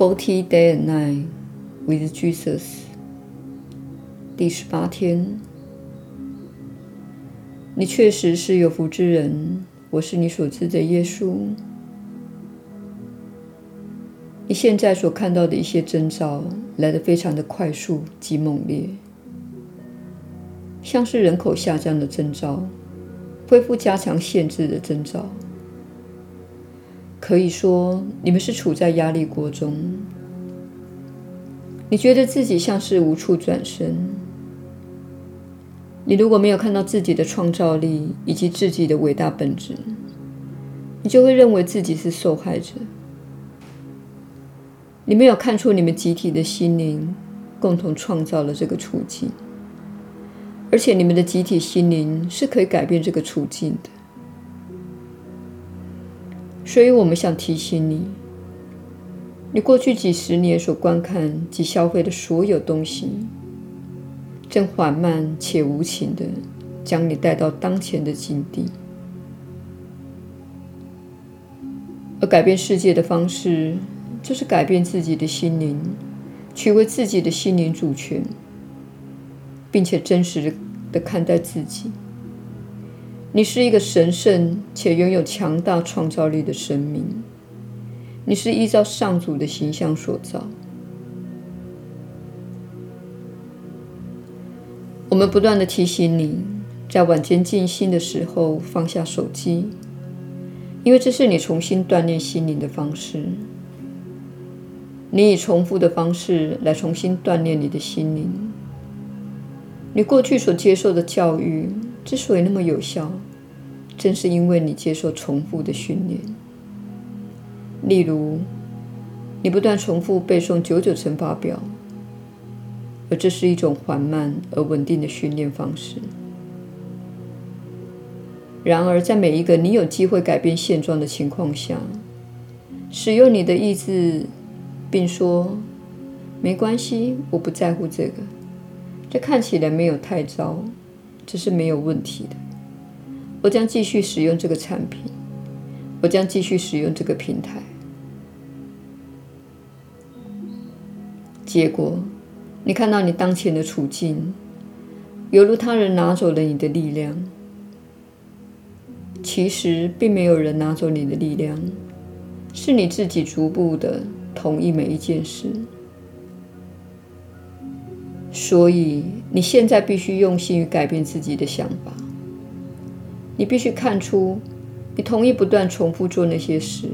Forty Day and Night with Jesus，第十八天。你确实是有福之人，我是你所知的耶稣。你现在所看到的一些征兆来得非常的快速及猛烈，像是人口下降的征兆，恢复加强限制的征兆。可以说，你们是处在压力锅中。你觉得自己像是无处转身。你如果没有看到自己的创造力以及自己的伟大本质，你就会认为自己是受害者。你没有看出你们集体的心灵共同创造了这个处境，而且你们的集体心灵是可以改变这个处境的。所以，我们想提醒你：你过去几十年所观看及消费的所有东西，正缓慢且无情地将你带到当前的境地。而改变世界的方式，就是改变自己的心灵，取回自己的心灵主权，并且真实的看待自己。你是一个神圣且拥有强大创造力的生命。你是依照上主的形象所造。我们不断地提醒你，在晚间静心的时候放下手机，因为这是你重新锻炼心灵的方式。你以重复的方式来重新锻炼你的心灵。你过去所接受的教育，之所以那么有效，正是因为你接受重复的训练。例如，你不断重复背诵九九乘法表，而这是一种缓慢而稳定的训练方式。然而，在每一个你有机会改变现状的情况下，使用你的意志，并说：“没关系，我不在乎这个，这看起来没有太糟。”这是没有问题的。我将继续使用这个产品，我将继续使用这个平台。结果，你看到你当前的处境，犹如他人拿走了你的力量。其实，并没有人拿走你的力量，是你自己逐步的同意每一件事。所以，你现在必须用心于改变自己的想法。你必须看出，你同意不断重复做那些事。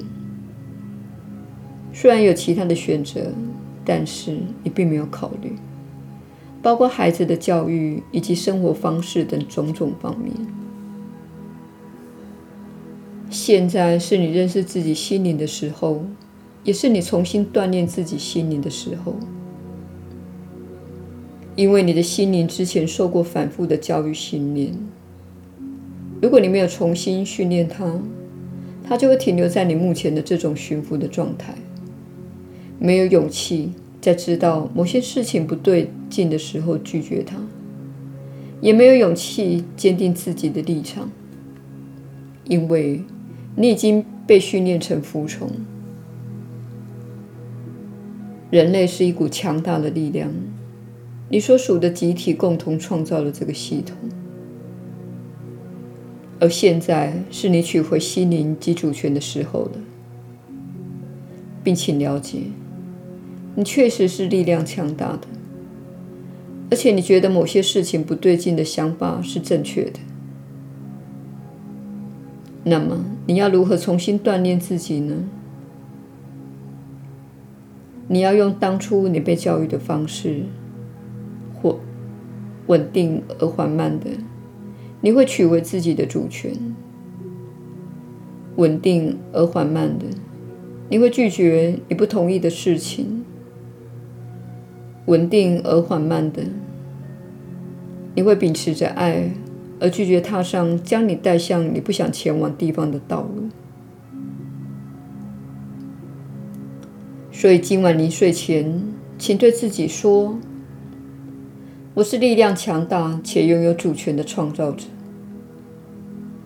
虽然有其他的选择，但是你并没有考虑，包括孩子的教育以及生活方式等种种方面。现在是你认识自己心灵的时候，也是你重新锻炼自己心灵的时候。因为你的心灵之前受过反复的教育训练，如果你没有重新训练它，它就会停留在你目前的这种驯服的状态，没有勇气在知道某些事情不对劲的时候拒绝它，也没有勇气坚定自己的立场，因为你已经被训练成服从。人类是一股强大的力量。你所属的集体共同创造了这个系统，而现在是你取回心灵及主权的时候了，并请了解，你确实是力量强大的，而且你觉得某些事情不对劲的想法是正确的。那么，你要如何重新锻炼自己呢？你要用当初你被教育的方式。或稳定而缓慢的，你会取回自己的主权。稳定而缓慢的，你会拒绝你不同意的事情。稳定而缓慢的，你会秉持着爱而拒绝踏上将你带向你不想前往地方的道路。所以今晚临睡前，请对自己说。我是力量强大且拥有主权的创造者。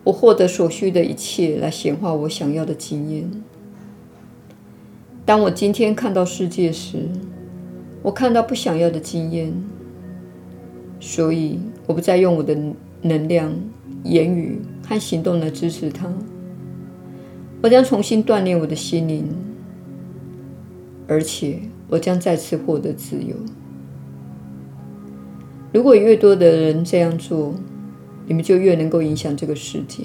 我获得所需的一切来显化我想要的经验。当我今天看到世界时，我看到不想要的经验，所以我不再用我的能量、言语和行动来支持它。我将重新锻炼我的心灵，而且我将再次获得自由。如果越多的人这样做，你们就越能够影响这个世界。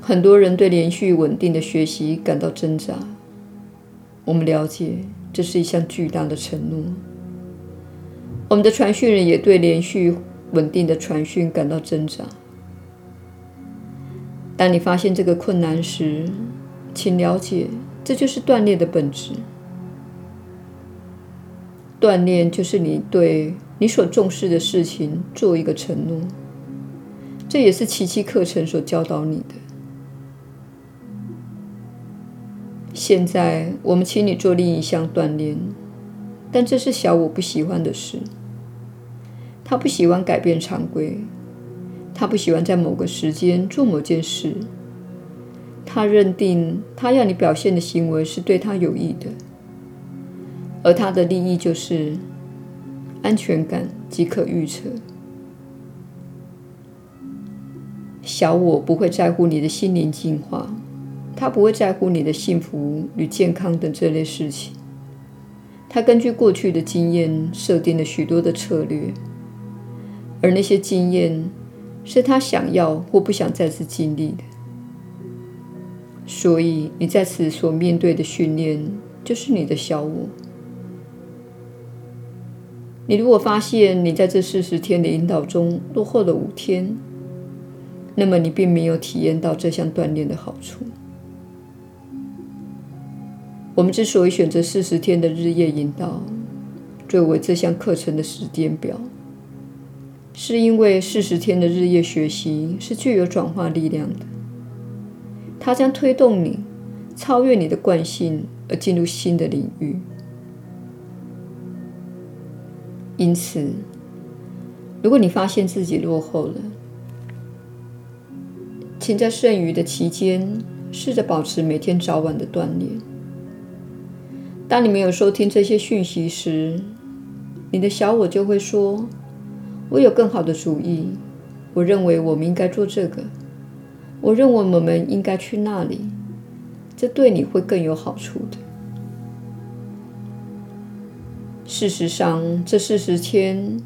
很多人对连续稳定的学习感到挣扎。我们了解，这是一项巨大的承诺。我们的传讯人也对连续稳定的传讯感到挣扎。当你发现这个困难时，请了解，这就是锻炼的本质。锻炼就是你对你所重视的事情做一个承诺。这也是奇迹课程所教导你的。现在，我们请你做另一项锻炼，但这是小我不喜欢的事。他不喜欢改变常规，他不喜欢在某个时间做某件事。他认定他要你表现的行为是对他有益的，而他的利益就是安全感即可预测。小我不会在乎你的心灵进化。他不会在乎你的幸福与健康等这类事情。他根据过去的经验设定了许多的策略，而那些经验是他想要或不想再次经历的。所以，你在此所面对的训练就是你的小我。你如果发现你在这四十天的引导中落后了五天，那么你并没有体验到这项锻炼的好处。我们之所以选择四十天的日夜引导作为这项课程的时间表，是因为四十天的日夜学习是具有转化力量的。它将推动你超越你的惯性，而进入新的领域。因此，如果你发现自己落后了，请在剩余的期间试着保持每天早晚的锻炼。当你没有收听这些讯息时，你的小我就会说：“我有更好的主意。我认为我们应该做这个。我认为我们应该去那里。这对你会更有好处的。”事实上，这四十天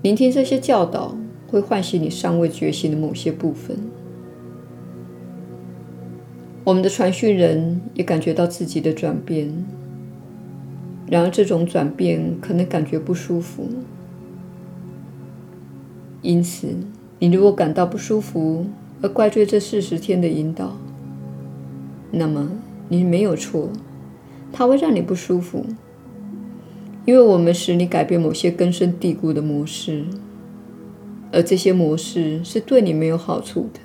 聆听这些教导，会唤醒你尚未觉醒的某些部分。我们的传讯人也感觉到自己的转变。然而，这种转变可能感觉不舒服，因此，你如果感到不舒服而怪罪这四十天的引导，那么你没有错，它会让你不舒服，因为我们使你改变某些根深蒂固的模式，而这些模式是对你没有好处的。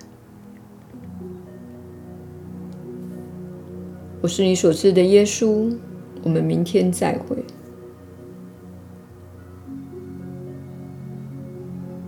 我是你所知的耶稣。我们明天再会。